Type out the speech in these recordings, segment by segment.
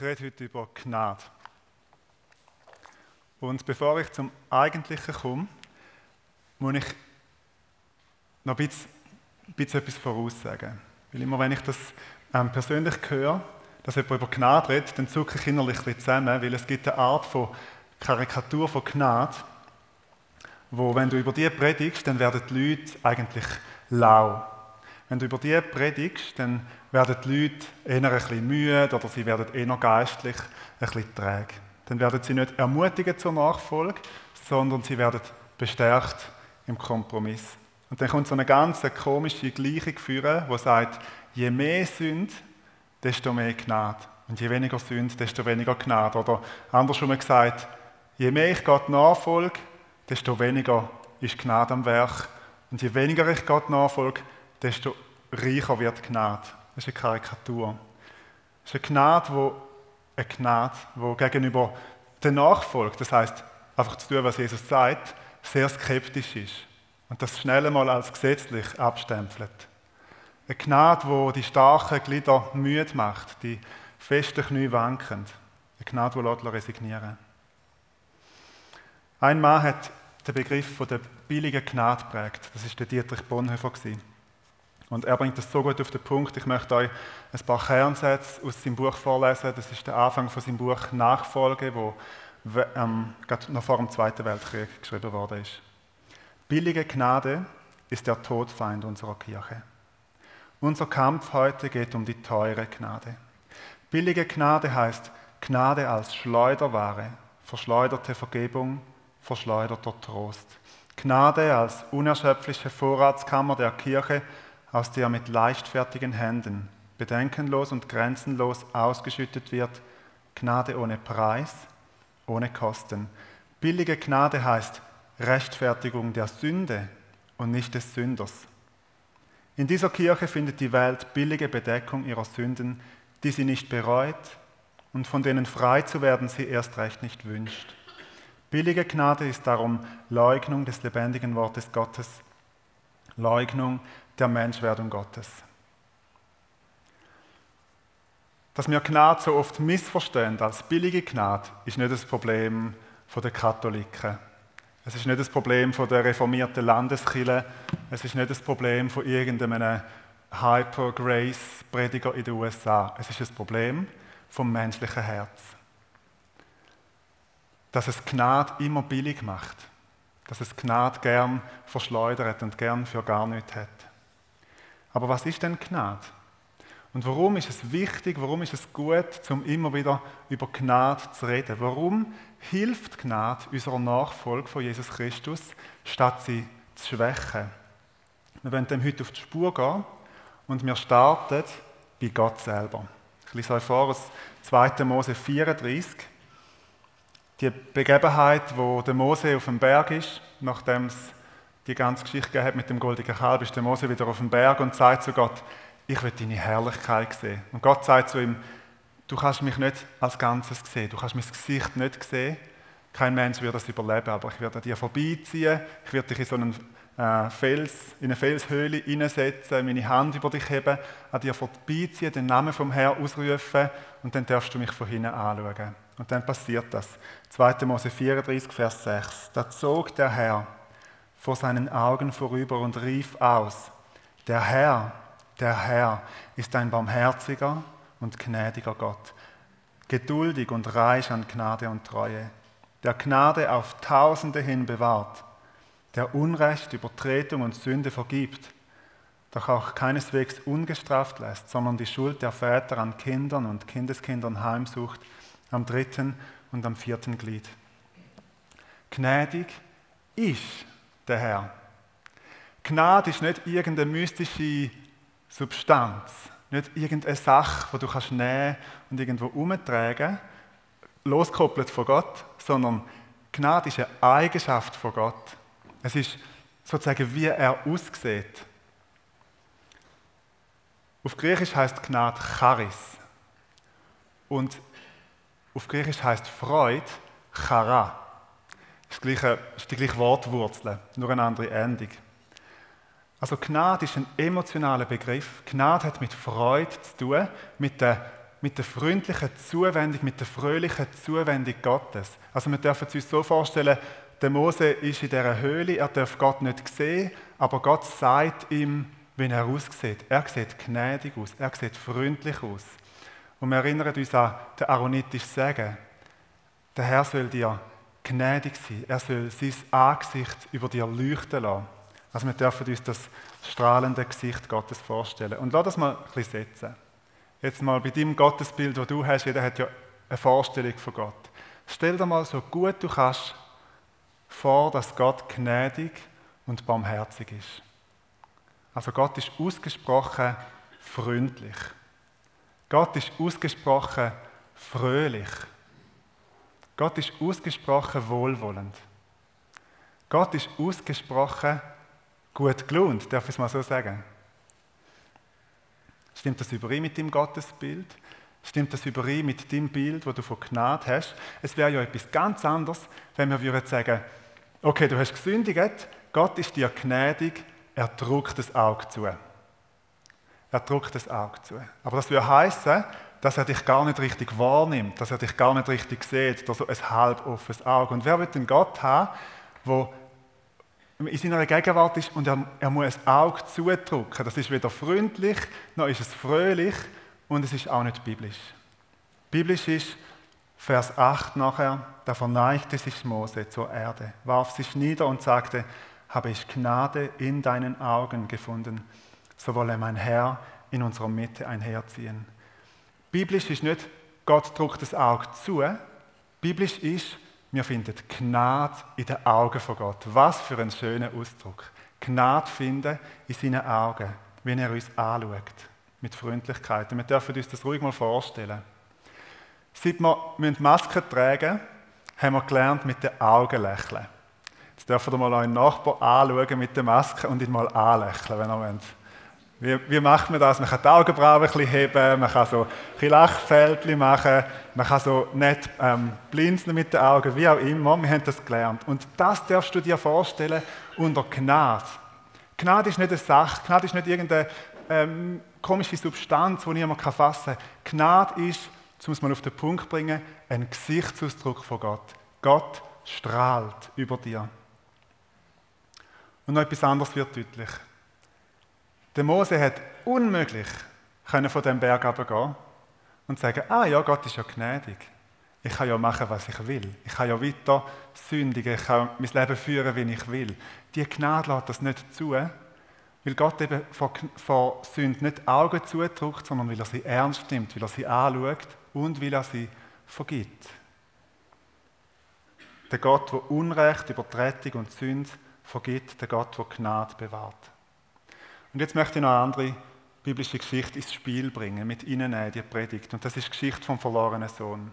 Ich rede heute über Gnade. Und bevor ich zum Eigentlichen komme, muss ich noch ein bisschen, ein bisschen etwas voraussagen. Weil immer wenn ich das ähm, persönlich höre, dass jemand über Gnade redet, dann zucke ich innerlich ein bisschen zusammen, weil es gibt eine Art von Karikatur von Gnade, wo, wenn du über die predigst, dann werden die Leute eigentlich lau. Wenn du über die predigst, dann werden die Leute eher ein bisschen müde oder sie werden eher geistlich ein bisschen träge. Dann werden sie nicht ermutigen zur Nachfolge, sondern sie werden bestärkt im Kompromiss. Und dann kommt so eine ganz komische Gleichung führen, wo sagt, je mehr Sünd, desto mehr Gnade. Und je weniger Sünd, desto weniger Gnade. Oder andersrum gesagt, je mehr ich Gott nachfolge, desto weniger ist Gnade am Werk. Und je weniger ich Gott nachfolge, desto reicher wird Gnade. Das ist eine Karikatur. Das ist eine Gnade, wo eine Gnade, wo gegenüber der Nachfolge, das heißt einfach zu tun, was Jesus sagt, sehr skeptisch ist und das schnell einmal als gesetzlich abstempelt. Eine Gnade, wo die starken Glieder müde macht, die festen Knie wanken. Eine Gnade, die resignieren. Ein Mann hat den Begriff von der billigen Gnade prägt. Das ist der Dietrich Bonhoeffer. Und er bringt das so gut auf den Punkt. Ich möchte euch ein paar Kernsätze aus seinem Buch vorlesen. Das ist der Anfang von seinem Buch Nachfolge, wo ähm, gerade noch vor dem Zweiten Weltkrieg geschrieben worden ist. Billige Gnade ist der Todfeind unserer Kirche. Unser Kampf heute geht um die teure Gnade. Billige Gnade heißt Gnade als Schleuderware, verschleuderte Vergebung, verschleuderter Trost. Gnade als unerschöpfliche Vorratskammer der Kirche, aus der mit leichtfertigen Händen, bedenkenlos und grenzenlos ausgeschüttet wird, Gnade ohne Preis, ohne Kosten. Billige Gnade heißt Rechtfertigung der Sünde und nicht des Sünders. In dieser Kirche findet die Welt billige Bedeckung ihrer Sünden, die sie nicht bereut und von denen frei zu werden sie erst recht nicht wünscht. Billige Gnade ist darum Leugnung des lebendigen Wortes Gottes, Leugnung der Menschwerdung Gottes. Dass wir Gnade so oft missverstehen als billige Gnade, ist nicht das Problem der Katholiken. Es ist nicht das Problem der reformierten Landeskirche. Es ist nicht das Problem von irgendeinem Hyper-Grace-Prediger in den USA. Es ist das Problem vom menschlichen Herz. Dass es Gnade immer billig macht. Dass es Gnade gern verschleudert und gern für gar nichts hat. Aber was ist denn Gnade? Und warum ist es wichtig, warum ist es gut, um immer wieder über Gnade zu reden? Warum hilft Gnade unserer Nachfolge von Jesus Christus, statt sie zu schwächen? Wir wollen dem heute auf die Spur gehen und wir starten bei Gott selber. Ich lese euch vor aus 2. Mose 34. Die Begebenheit, wo der Mose auf dem Berg ist, nachdem es die ganze Geschichte gegeben hat mit dem goldenen Kalb, ist der Mose wieder auf dem Berg und sagt zu Gott, ich will deine Herrlichkeit sehen. Und Gott sagt zu ihm, du kannst mich nicht als Ganzes sehen, du kannst mein Gesicht nicht sehen. Kein Mensch wird das überleben, aber ich werde an dir vorbeiziehen, ich werde dich in so einen äh, Fels, in eine Felshöhle hineinsetzen, meine Hand über dich heben, an dir vorbeiziehen, den Namen vom Herrn ausrufen und dann darfst du mich von hinten anschauen. Und dann passiert das. 2. Mose 34, Vers 6. Da zog der Herr vor seinen Augen vorüber und rief aus, der Herr, der Herr ist ein barmherziger und gnädiger Gott, geduldig und reich an Gnade und Treue, der Gnade auf Tausende hin bewahrt, der Unrecht, Übertretung und Sünde vergibt, doch auch keineswegs ungestraft lässt, sondern die Schuld der Väter an Kindern und Kindeskindern heimsucht, am dritten und am vierten Glied. Gnädig ist der Herr. Gnade ist nicht irgendeine mystische Substanz, nicht irgendeine Sache, die du kannst nehmen und irgendwo umtragen, losgekoppelt von Gott, sondern Gnade ist eine Eigenschaft von Gott. Es ist sozusagen, wie er aussieht. Auf Griechisch heißt Gnade Charis. Und auf Griechisch heißt Freude Chara. Das ist, gleiche, ist die gleiche Wortwurzel, nur eine andere Endung. Also Gnade ist ein emotionaler Begriff. Gnade hat mit Freude zu tun, mit der mit der freundlichen Zuwendung, mit der fröhlichen Zuwendung Gottes. Also wir dürfen uns so vorstellen, der Mose ist in dieser Höhle, er darf Gott nicht sehen, aber Gott sagt ihm, wie er aussieht. Er sieht gnädig aus, er sieht freundlich aus. Und wir erinnern uns an den Aaronitisch Sagen. Der Herr soll dir gnädig sein, er soll sein Angesicht über dir leuchten lassen. Also wir dürfen uns das strahlende Gesicht Gottes vorstellen. Und lass das mal ein bisschen setzen. Jetzt mal bei deinem Gottesbild, das du hast, jeder hat ja eine Vorstellung von Gott. Stell dir mal so gut du kannst vor, dass Gott gnädig und barmherzig ist. Also Gott ist ausgesprochen freundlich. Gott ist ausgesprochen fröhlich. Gott ist ausgesprochen wohlwollend. Gott ist ausgesprochen gut gelohnt, darf ich es mal so sagen. Stimmt das überein mit dem Gottesbild? Stimmt das überein mit dem Bild, das du von Gnade hast? Es wäre ja etwas ganz anderes, wenn wir würden sagen, okay, du hast gesündigt, Gott ist dir gnädig, er drückt das Auge zu. Er drückt das Auge zu. Aber das würde heißen, dass er dich gar nicht richtig wahrnimmt, dass er dich gar nicht richtig sieht, dass so ein halb offenes Auge. Und wer wird denn Gott haben, wo in seiner Gegenwart ist und er, er muss ein Auge zudrücken? Das ist weder freundlich, noch ist es fröhlich und es ist auch nicht biblisch. Biblisch ist Vers 8 nachher, da verneigte sich Mose zur Erde, warf sich nieder und sagte, habe ich Gnade in deinen Augen gefunden, so wolle mein Herr in unserer Mitte einherziehen. Biblisch ist nicht, Gott drückt das Auge zu. Biblisch ist, wir finden Gnade in den Augen von Gott. Was für ein schöner Ausdruck. Gnade finden in seinen Augen, wenn er uns anschaut. Mit Freundlichkeit. Und wir dürfen uns das ruhig mal vorstellen. Seit wir Masken tragen, haben wir gelernt, mit den Augen lächeln. Jetzt dürfen wir mal euren Nachbarn anschauen mit der Maske und ihn mal anlächeln, wenn ihr wollt. Wie, wie macht man das? Man kann die Augenbrauen ein bisschen heben, man kann so ein Lachfältchen machen, man kann so nett ähm, blinzeln mit den Augen, wie auch immer. Wir haben das gelernt. Und das darfst du dir vorstellen unter Gnade. Gnade ist nicht eine Sache, Gnade ist nicht irgendeine ähm, komische Substanz, die niemand fassen kann. Gnade ist, das muss man auf den Punkt bringen, ein Gesichtsausdruck von Gott. Gott strahlt über dir. Und noch etwas anderes wird deutlich. Der Mose hat unmöglich können von dem Berg runtergehen und sagen, ah ja, Gott ist ja gnädig. Ich kann ja machen, was ich will. Ich kann ja weiter sündigen. Ich kann mein Leben führen, wie ich will. Die Gnade lässt das nicht zu, weil Gott eben vor, vor Sünde nicht Augen zudrückt, sondern weil er sie ernst nimmt, weil er sie anschaut und weil er sie vergibt. Der Gott, der Unrecht, Übertretung und Sünde vergibt, der Gott, der Gnade bewahrt. Und jetzt möchte ich noch eine andere biblische Geschichte ins Spiel bringen, mit Ihnen in die Predigt. Und das ist die Geschichte vom verlorenen Sohn.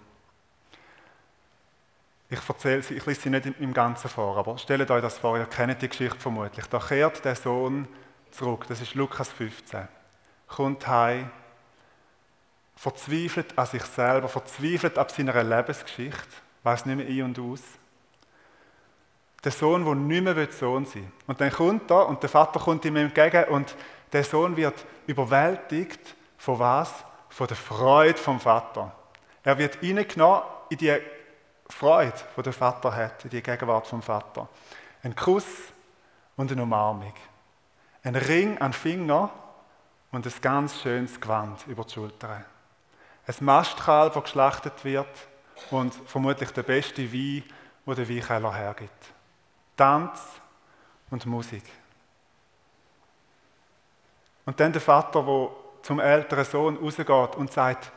Ich erzähle sie, ich lese sie nicht im Ganzen vor, aber stellt euch das vor, ihr kennt die Geschichte vermutlich. Da kehrt der Sohn zurück, das ist Lukas 15. Kommt heim, verzweifelt an sich selber, verzweifelt ab seiner Lebensgeschichte, weiß nicht mehr ein und aus der Sohn, der nicht mehr Sohn sein will. Und dann kommt er und der Vater kommt ihm entgegen und der Sohn wird überwältigt von was? Von der Freude vom Vater. Er wird hineingenommen in die Freude, die der Vater hat, in die Gegenwart vom Vater. Ein Kuss und eine Umarmung. Ein Ring an den Finger und ein ganz schönes Gewand über die Schulter. Ein Mastkalb, das geschlachtet wird und vermutlich der beste Wein, wo der Weinkeller hergibt. Tanz und Musik. Und dann der Vater, der zum älteren Sohn rausgeht und sagt,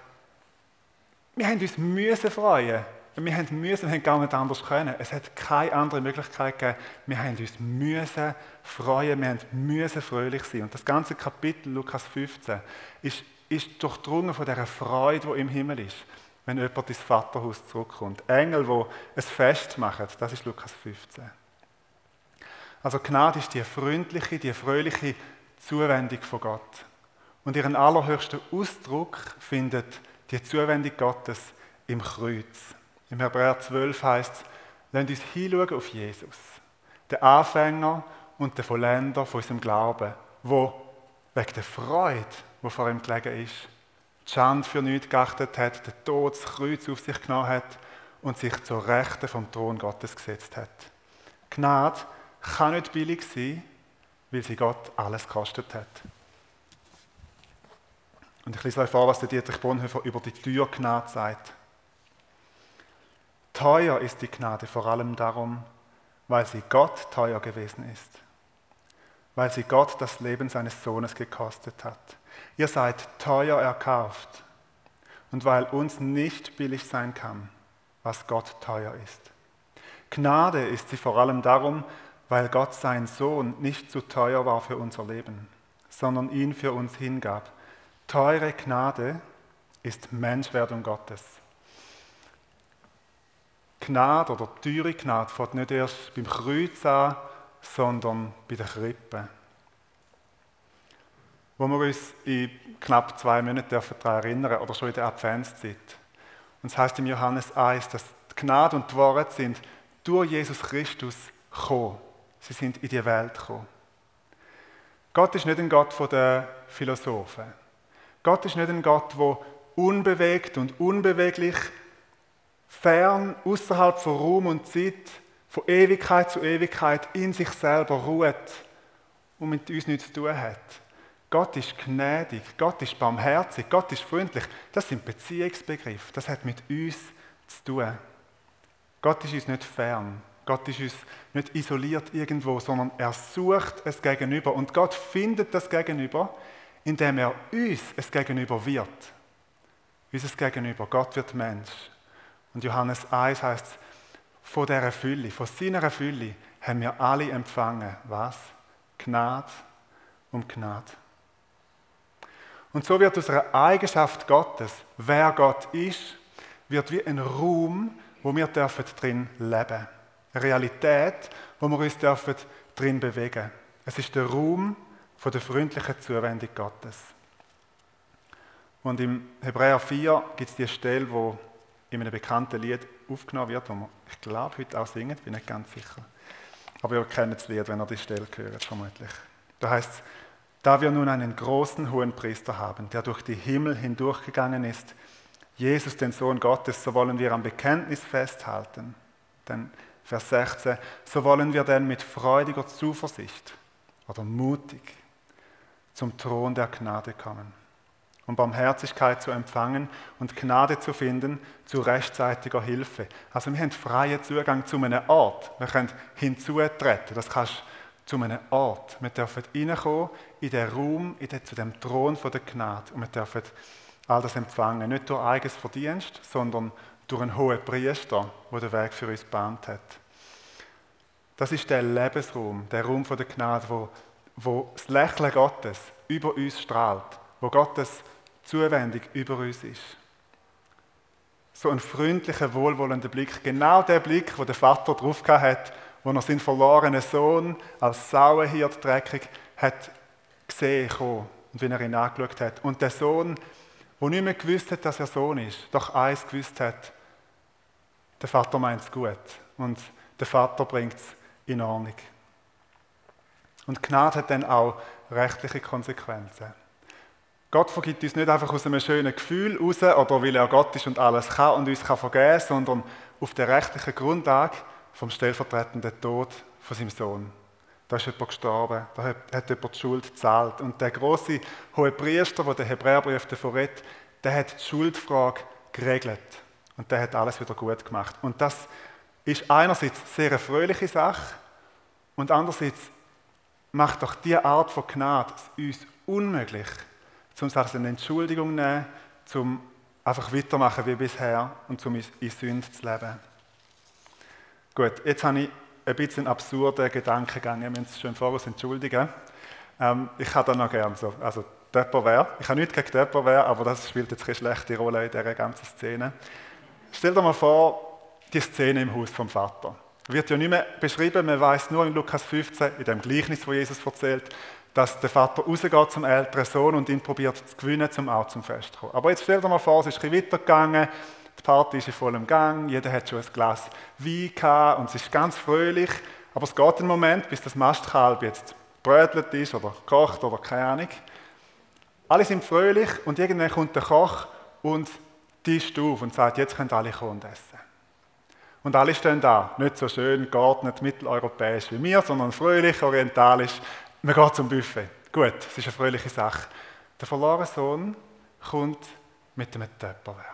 wir haben uns müssen freuen. Wir haben müssen, wir haben gar nicht anders können. Es hat keine andere Möglichkeit gegeben. Wir haben uns müssen freuen, wir haben müssen fröhlich sein. Und das ganze Kapitel, Lukas 15, ist, ist durchdrungen von dieser Freude, die im Himmel ist, wenn jemand ins Vaterhaus zurückkommt. Engel, die ein Fest machen, das ist Lukas 15. Also Gnade ist die freundliche, die fröhliche Zuwendung von Gott. Und ihren allerhöchsten Ausdruck findet die Zuwendung Gottes im Kreuz. Im Hebräer 12 heißt es, lasst uns hinschauen auf Jesus, den Anfänger und den Vollender von unserem Glauben, wo wegen der Freude, die vor ihm gelegen ist, die Schande für nichts geachtet hat, den Tod, das Kreuz auf sich genommen hat und sich zur Rechten vom Thron Gottes gesetzt hat. Gnade kann nicht billig sein, weil sie Gott alles gekostet hat. Und ich lese euch vor, was der Dietrich Bonhoeffer über die Tür Gnade sagt. Teuer ist die Gnade vor allem darum, weil sie Gott teuer gewesen ist, weil sie Gott das Leben seines Sohnes gekostet hat. Ihr seid teuer erkauft und weil uns nicht billig sein kann, was Gott teuer ist. Gnade ist sie vor allem darum, weil Gott sein Sohn nicht zu teuer war für unser Leben, sondern ihn für uns hingab. Teure Gnade ist Menschwerdung Gottes. Gnade oder teure Gnade fängt nicht erst beim Kreuz an, sondern bei der Krippe. Wo wir uns in knapp zwei Monaten daran erinnern oder schon in der Adventszeit. Und es heißt im Johannes 1, dass die Gnade und die Wahrheit sind durch Jesus Christus gekommen. Sie sind in die Welt gekommen. Gott ist nicht ein Gott der Philosophen. Gott ist nicht ein Gott, der unbewegt und unbeweglich, fern, außerhalb von Raum und Zeit, von Ewigkeit zu Ewigkeit in sich selber ruht und mit uns nichts zu tun hat. Gott ist gnädig, Gott ist barmherzig, Gott ist freundlich. Das sind Beziehungsbegriffe. Das hat mit uns zu tun. Gott ist uns nicht fern. Gott ist uns nicht isoliert irgendwo, sondern er sucht es Gegenüber. Und Gott findet das Gegenüber, indem er uns es Gegenüber wird. Unser Gegenüber. Gott wird Mensch. Und Johannes 1 heißt von dieser Fülle, von seiner Fülle haben wir alle empfangen. Was? Gnade um Gnade. Und so wird aus einer Eigenschaft Gottes, wer Gott ist, wird wie ein Raum, wo wir dürfen drin leben. Eine Realität, wo wir uns dürfen drin bewegen. Es ist der Raum von der freundlichen Zuwendung Gottes. Und im Hebräer 4 gibt es die Stelle, wo in einem bekannten Lied aufgenommen wird, wo wir, ich glaube, heute auch singen, bin nicht ganz sicher. Aber ihr kennt das Lied, wenn ihr die Stelle hört, vermutlich. Da heißt es, da wir nun einen großen hohen Priester haben, der durch die Himmel hindurchgegangen ist, Jesus, den Sohn Gottes, so wollen wir am Bekenntnis festhalten. Denn Vers 16, so wollen wir denn mit freudiger Zuversicht oder mutig zum Thron der Gnade kommen, um Barmherzigkeit zu empfangen und Gnade zu finden zu rechtzeitiger Hilfe. Also wir haben freien Zugang zu einem Ort. Wir können hinzutreten. Das kannst zu einem Ort. Wir dürfen reinkommen in den Raum, in den, zu dem Thron der Gnade. Und wir dürfen all das empfangen. Nicht durch eigenes Verdienst, sondern durch einen hohen Priester, der den Weg für uns bahnt hat. Das ist der Lebensraum, der Raum der Gnade, wo, wo das Lächeln Gottes über uns strahlt, wo Gottes Zuwendung über uns ist. So ein freundlicher, wohlwollender Blick, genau der Blick, wo der Vater drauf hat, wo er seinen verlorenen Sohn als Sauenhirt dreckig hat gesehen kommen und wie er ihn angeschaut hat. Und der Sohn, der nicht mehr gewusst hat, dass er Sohn ist, doch eins gewusst hat, der Vater meint es gut und der Vater bringt es in Ordnung. Und Gnade hat dann auch rechtliche Konsequenzen. Gott vergibt uns nicht einfach aus einem schönen Gefühl raus oder weil er Gott ist und alles kann und uns kann vergeben, sondern auf der rechtlichen Grundlage vom stellvertretenden Tod von seinem Sohn. Da ist jemand gestorben, da hat jemand die Schuld gezahlt. Und der große hohe Priester, der den Hebräerbrief davon redet, der hat die Schuldfrage geregelt. Und der hat alles wieder gut gemacht. Und das ist einerseits sehr eine fröhliche Sache und andererseits macht doch diese Art von Gnade uns unmöglich, um es als eine Entschuldigung zu nehmen, um einfach weitermachen wie bisher und um in Sünde zu leben. Gut, jetzt habe ich ein bisschen absurden Gedankengang. Wir müssen es schon voraus entschuldigen. Ähm, ich habe da noch gerne so, also Tupperware. Ich habe nichts gegen Tupperware, aber das spielt jetzt keine schlechte Rolle in dieser ganzen Szene. Stell dir mal vor, die Szene im Haus vom Vater. Wird ja nicht mehr beschrieben, man weiß nur in Lukas 15, in dem Gleichnis, wo Jesus erzählt, dass der Vater rausgeht zum älteren Sohn und ihn probiert zu gewinnen, zum auch zum Fest zu kommen. Aber jetzt stell dir mal vor, es ist ein bisschen weitergegangen, die Party ist in vollem Gang, jeder hat schon ein Glas Wein gehabt und es ist ganz fröhlich. Aber es geht einen Moment, bis das Mastkalb jetzt brötelt ist oder kocht oder keine Ahnung. alle sind fröhlich und irgendwann kommt der Koch und tischt auf und sagt, jetzt können alle kommen und essen. Und alle stehen da, nicht so schön geordnet mitteleuropäisch wie wir, sondern fröhlich, orientalisch. Man geht zum Buffet. Gut, es ist eine fröhliche Sache. Der verlorene Sohn kommt mit einem Töpperwehr.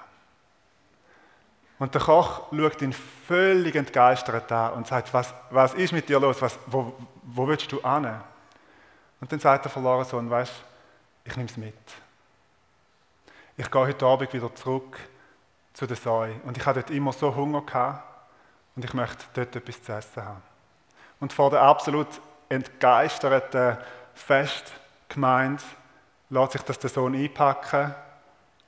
Und der Koch schaut ihn völlig entgeistert an und sagt, was, was ist mit dir los? Was, wo, wo willst du an? Und dann sagt der verlorene Sohn, weißt ich nehme es mit. Ich gehe heute Abend wieder zurück zu der Säue. Und ich hatte dort immer so Hunger gehabt und ich möchte dort etwas zu essen haben. Und vor der absolut entgeisterten Festgemeinde lässt sich das der Sohn einpacken,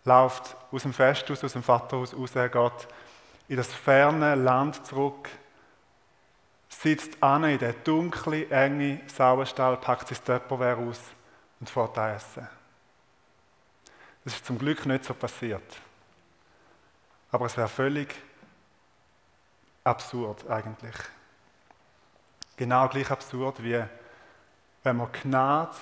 läuft aus dem Festhaus, aus dem Vaterhaus raus, geht in das ferne Land zurück, sitzt an in den dunklen, engen Sauerstall, packt sein Töpperwehr aus und fährt essen. Das ist zum Glück nicht so passiert. Aber es wäre völlig absurd eigentlich. Genau gleich absurd wie wenn man Gnade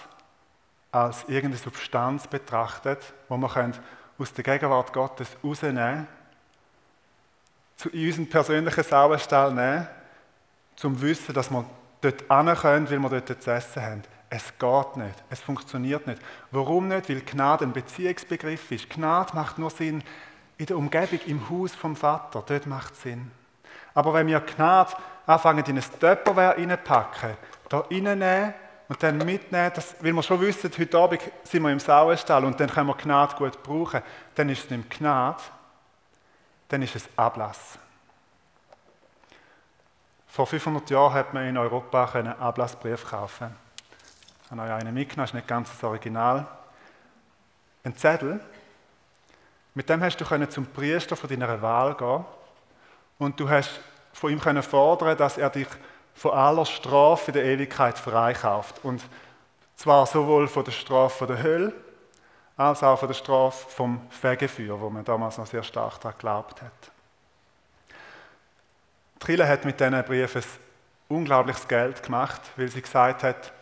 als irgendeine Substanz betrachtet, wo man aus der Gegenwart Gottes rausnehmen zu unseren persönlichen Sauerstall nehmen, zum Wissen, dass wir dort hin können, weil wir dort zu essen haben. Es geht nicht, es funktioniert nicht. Warum nicht? Weil Gnade ein Beziehungsbegriff ist. Gnade macht nur Sinn in der Umgebung, im Haus vom Vater. Dort macht es Sinn. Aber wenn wir Gnade anfangen, in ein Töpperwehr reinpacken, da reinnehmen und dann mitnehmen, das, weil wir schon wissen, heute Abend sind wir im Sauerstall und dann können wir Gnade gut brauchen, dann ist es nicht Gnade, dann ist es Ablass. Vor 500 Jahren hat man in Europa einen Ablassbrief kaufen. Ich habe euch einen mitgenommen, ist nicht ganz das Original. Ein Zettel, mit dem hast du zum Priester von deiner Wahl gehen und du hast von ihm können fordern, dass er dich von aller Strafe der Ewigkeit freikauft. Und zwar sowohl von der Strafe der Hölle, als auch von der Strafe vom Fegefeuer, wo man damals noch sehr stark daran geglaubt hat. Trille hat mit diesen Briefen unglaubliches Geld gemacht, weil sie gesagt hat,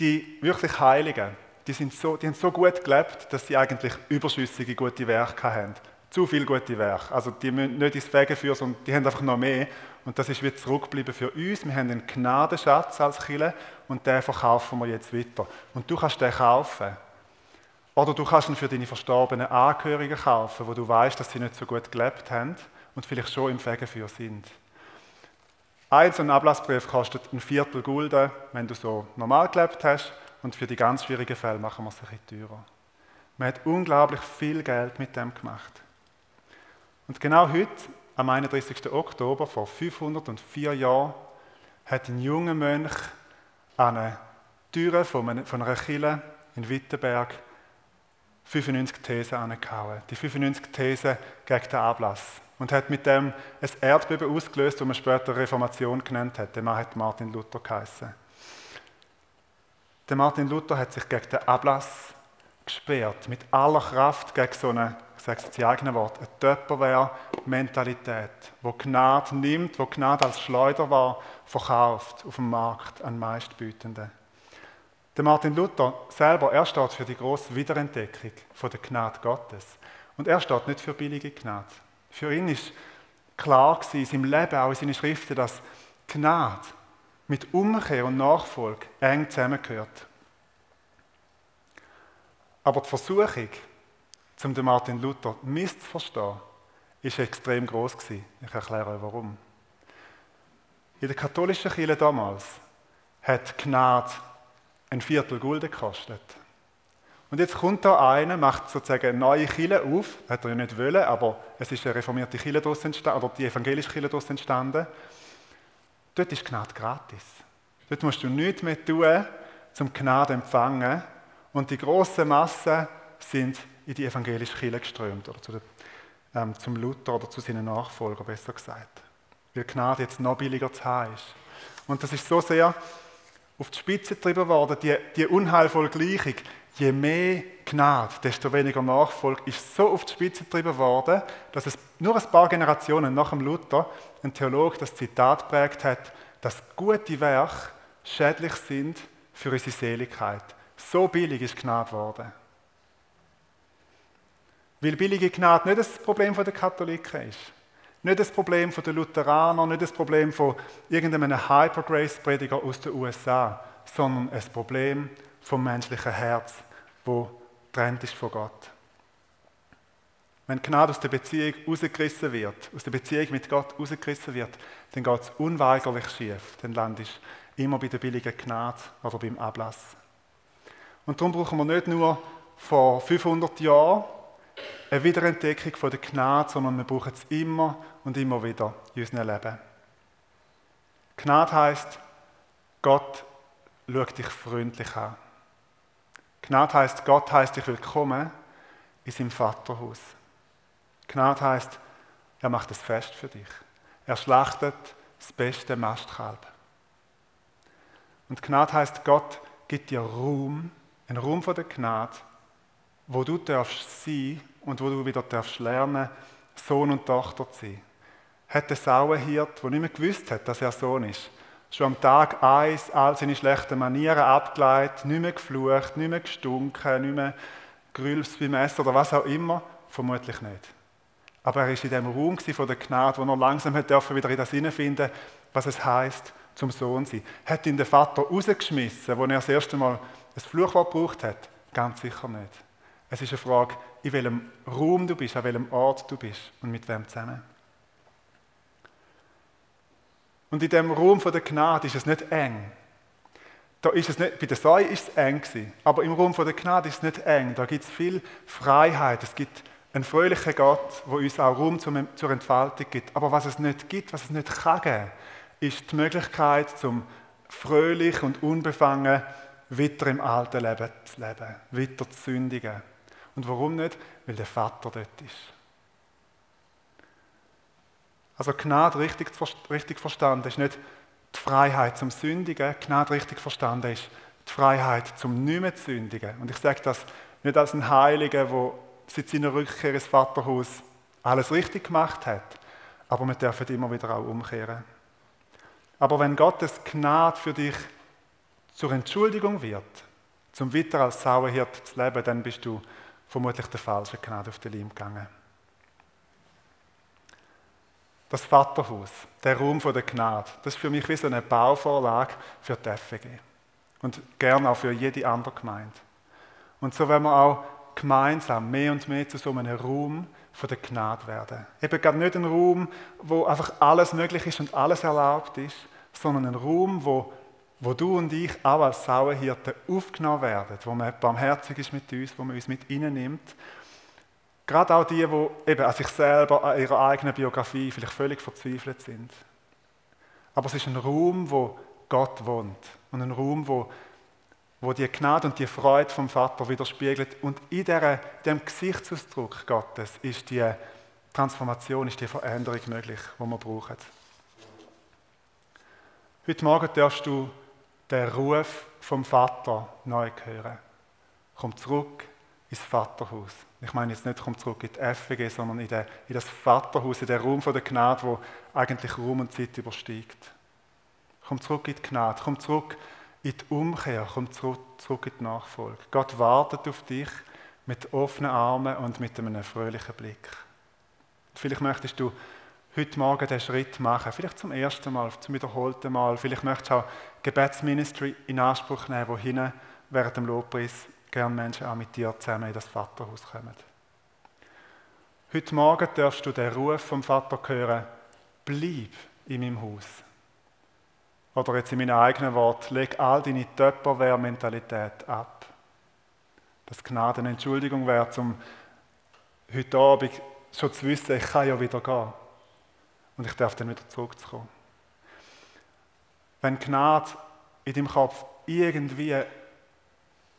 die wirklich Heiligen, die, sind so, die haben so gut gelebt, dass sie eigentlich überschüssige gute Werke haben. Zu viel gute Werke. Also die müssen nicht ins Fegefeuer, sondern die haben einfach noch mehr. Und das ist wie zurückgeblieben für uns. Wir haben einen Gnadenschatz als Kille und den verkaufen wir jetzt weiter. Und du kannst den kaufen. Oder du kannst ihn für deine verstorbenen Angehörigen kaufen, wo du weißt, dass sie nicht so gut gelebt haben und vielleicht schon im Fegefeuer sind. Ein so ein Ablassbrief kostet ein Viertel Gulden, wenn du so normal gelebt hast. Und für die ganz schwierigen Fälle machen wir es ein bisschen teurer. Man hat unglaublich viel Geld mit dem gemacht. Und genau heute, am 31. Oktober vor 504 Jahren, hat ein junger Mönch an eine Tür von einer Kille in Wittenberg 95 Thesen angehauen. Die 95 Thesen gegen den Ablass. Und hat mit dem ein Erdbeben ausgelöst, das man später Reformation genannt hat. Der Mann hat Martin Luther geheißen. Der Martin Luther hat sich gegen den Ablass gesperrt, mit aller Kraft gegen so eine, ich sage es eigenen Wort, eine Töpperwehr-Mentalität, wo Gnade nimmt, wo Gnade als Schleuder war, verkauft auf dem Markt an meistbietenden. Der Martin Luther selber, er steht für die große Wiederentdeckung von der Gnade Gottes. Und er steht nicht für billige Gnade. Für ihn ist klar gewesen, in seinem Leben, auch in seinen Schriften, dass Gnade mit Umkehr und Nachfolge eng zusammengehört. Aber die Versuchung, den Martin Luther misszuverstehen, ist extrem groß gewesen. Ich erkläre euch warum. In der katholischen Kirche damals hat Gnade ein Viertel Gulden gekostet. Und jetzt kommt da einer, macht sozusagen eine neue Kille auf, hat er ja nicht wollen, aber es ist eine reformierte Kille daraus entstanden, oder die evangelische Kille daraus entstanden. Dort ist Gnade gratis. Dort musst du nichts mehr tun, zum Gnade empfangen. Und die grossen Massen sind in die evangelische Kille geströmt, oder zu der, ähm, zum Luther oder zu seinen Nachfolgern, besser gesagt. Weil Gnade jetzt noch billiger zu haben ist. Und das ist so sehr auf die Spitze getrieben worden, die, die unheilvolle Gleichung. Je mehr Gnade, desto weniger Nachfolge ist so auf die Spitze getrieben worden, dass es nur ein paar Generationen nach dem Luther ein Theologe das Zitat prägt hat, dass gute Werke schädlich sind für unsere Seligkeit. So billig ist Gnade geworden. Weil billige Gnade nicht das Problem der Katholiken ist. Nicht das Problem der Lutheraner, nicht das Problem von irgendeinem Hypergrace-Prediger aus den USA, sondern ein Problem vom menschlichen Herz, wo trennt ist von Gott. Wenn Gnade aus der Beziehung rausgerissen wird, aus der Beziehung mit Gott rausgerissen wird, dann geht es unweigerlich schief. Dann landest du immer bei der billigen Gnade oder beim Ablass. Und darum brauchen wir nicht nur vor 500 Jahren eine Wiederentdeckung von der Gnade, sondern wir brauchen es immer und immer wieder in unserem Leben. Gnade heißt, Gott schaut dich freundlich an. Gnade heißt, Gott heißt dich willkommen in seinem Vaterhaus. Gnade heißt, er macht es fest für dich. Er schlachtet das beste Mastkalb. Und Gnade heißt, Gott gibt dir Ruhm, einen Ruhm von der Gnade, wo du darfst sein und wo du wieder darfst lernen, Sohn und Tochter zu sein. Hat der Sauenhirt, der nicht mehr gewusst hat, dass er Sohn ist, schon am Tag eins all seine schlechten Manieren abgeleitet, nicht mehr geflucht, nicht mehr gestunken, nicht mehr gerülpst beim Essen oder was auch immer? Vermutlich nicht. Aber er war in dem Raum von der Gnade, wo er langsam dürfen wieder in das hineinfinden, was es heißt, zum Sohn zu sein. Hat ihn der Vater rausgeschmissen, wo er das erste Mal ein Fluchwort gebraucht hat? Ganz sicher nicht. Es ist eine Frage, in welchem Raum du bist, an welchem Ort du bist und mit wem zusammen. Und in dem Raum der Gnade ist es nicht eng. Da ist es nicht, bei der Säue ist es eng gewesen, aber im Raum der Gnade ist es nicht eng. Da gibt es viel Freiheit. Es gibt einen fröhlichen Gott, der uns auch Raum zur Entfaltung gibt. Aber was es nicht gibt, was es nicht kann geben, ist die Möglichkeit, zum fröhlich und unbefangen weiter im alten Leben zu leben, weiter zu sündigen. Und warum nicht? Weil der Vater dort ist. Also Gnade richtig, richtig verstanden ist nicht die Freiheit zum Sündigen, Gnade richtig verstanden ist die Freiheit zum nicht mehr zu sündigen. Und ich sage das nicht als ein Heiliger, der seit seiner Rückkehr ins Vaterhaus alles richtig gemacht hat, aber wir dürfen immer wieder auch umkehren. Aber wenn Gottes Gnade für dich zur Entschuldigung wird, zum weiter als Sauerhirt zu leben, dann bist du vermutlich der falsche Gnade auf den Leim gegangen. Das Vaterhaus, der Raum der Gnade, das ist für mich wie so eine Bauvorlage für die FG. Und gerne auch für jede andere Gemeinde. Und so werden wir auch gemeinsam mehr und mehr zu so einem Raum der Gnade werden. Eben gerade nicht ein Raum, wo einfach alles möglich ist und alles erlaubt ist, sondern ein Raum, wo, wo du und ich auch als Sauerhirte aufgenommen werden, wo man barmherzig ist mit uns, wo man uns mit nimmt Gerade auch die, die eben an sich selber, an ihrer eigenen Biografie vielleicht völlig verzweifelt sind. Aber es ist ein Raum, wo Gott wohnt. Und ein Raum, wo, wo die Gnade und die Freude vom Vater widerspiegelt. Und in dieser, dem Gesichtsausdruck Gottes ist die Transformation, ist die Veränderung möglich, die wir brauchen. Heute Morgen darfst du den Ruf vom Vater neu hören. Komm zurück ins Vaterhaus. Ich meine jetzt nicht, komm zurück in die FWG, sondern in, den, in das Vaterhaus, in den Raum der Gnade, wo eigentlich Raum und Zeit übersteigt. Komm zurück in die Gnade, komm zurück in die Umkehr, komm zurück, zurück in die Nachfolge. Gott wartet auf dich mit offenen Armen und mit einem fröhlichen Blick. Vielleicht möchtest du heute Morgen den Schritt machen, vielleicht zum ersten Mal, zum wiederholten Mal. Vielleicht möchtest du auch Gebetsministry in Anspruch nehmen, wohin während dem Lobpreis gern Menschen auch mit dir zusammen in das Vaterhaus kommen. Heute Morgen darfst du den Ruf vom Vater hören, bleib in meinem Haus. Oder jetzt in meinen eigenen Worten, leg all deine Töpperwehr-Mentalität ab. Dass Gnade eine Entschuldigung wäre, um heute Abend schon zu wissen, ich kann ja wieder gehen. Und ich darf dann wieder zurückzukommen. Wenn Gnade in deinem Kopf irgendwie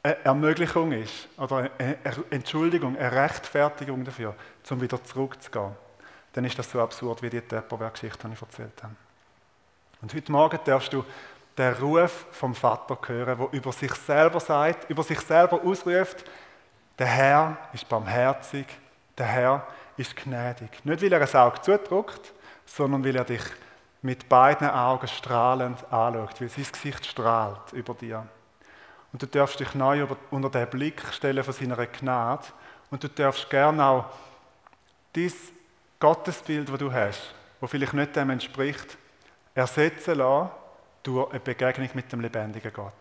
eine Ermöglichung ist oder eine Entschuldigung, eine Rechtfertigung dafür, um wieder zurückzugehen, dann ist das so absurd wie die Tupperware-Geschichte, die ich erzählt habe. Und heute Morgen darfst du den Ruf vom Vater hören, der über sich selber sagt, über sich selber ausruft, der Herr ist barmherzig, der Herr ist gnädig. Nicht, weil er ein Auge zudrückt, sondern weil er dich mit beiden Augen strahlend anschaut, weil sein Gesicht strahlt über dir. Und du darfst dich neu unter den Blick stellen von seiner Gnade. Und du darfst gerne auch dieses Gottesbild, das du hast, wo vielleicht nicht dem entspricht, ersetzen lassen durch eine Begegnung mit dem lebendigen Gott.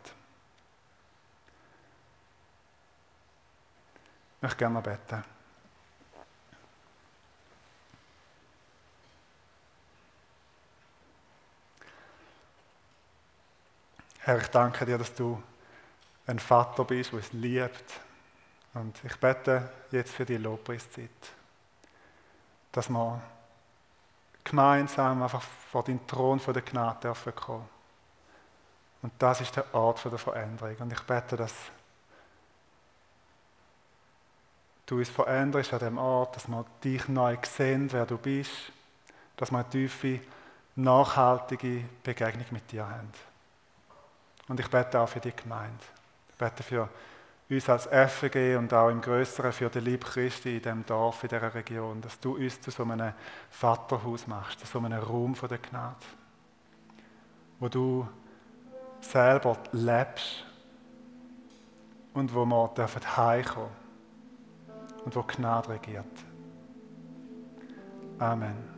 Ich möchte gerne beten. Herr, ich danke dir, dass du ein Vater bist, der es liebt. Und ich bete jetzt für die Lobpreiszeit, dass wir gemeinsam einfach vor den Thron der Gnade dürfen kommen. Und das ist der Ort der Veränderung. Und ich bete, dass du uns veränderst an dem Ort, dass wir dich neu sehen, wer du bist, dass wir eine tiefe, nachhaltige Begegnung mit dir haben. Und ich bete auch für die Gemeinde. Ich bete für uns als FG und auch im Größeren für den Lieb Christi in diesem Dorf, in dieser Region, dass du uns zu so einem Vaterhaus machst, zu so einem Raum von der Gnade, wo du selber lebst und wo wir dürfen heimkommen und wo Gnade regiert. Amen.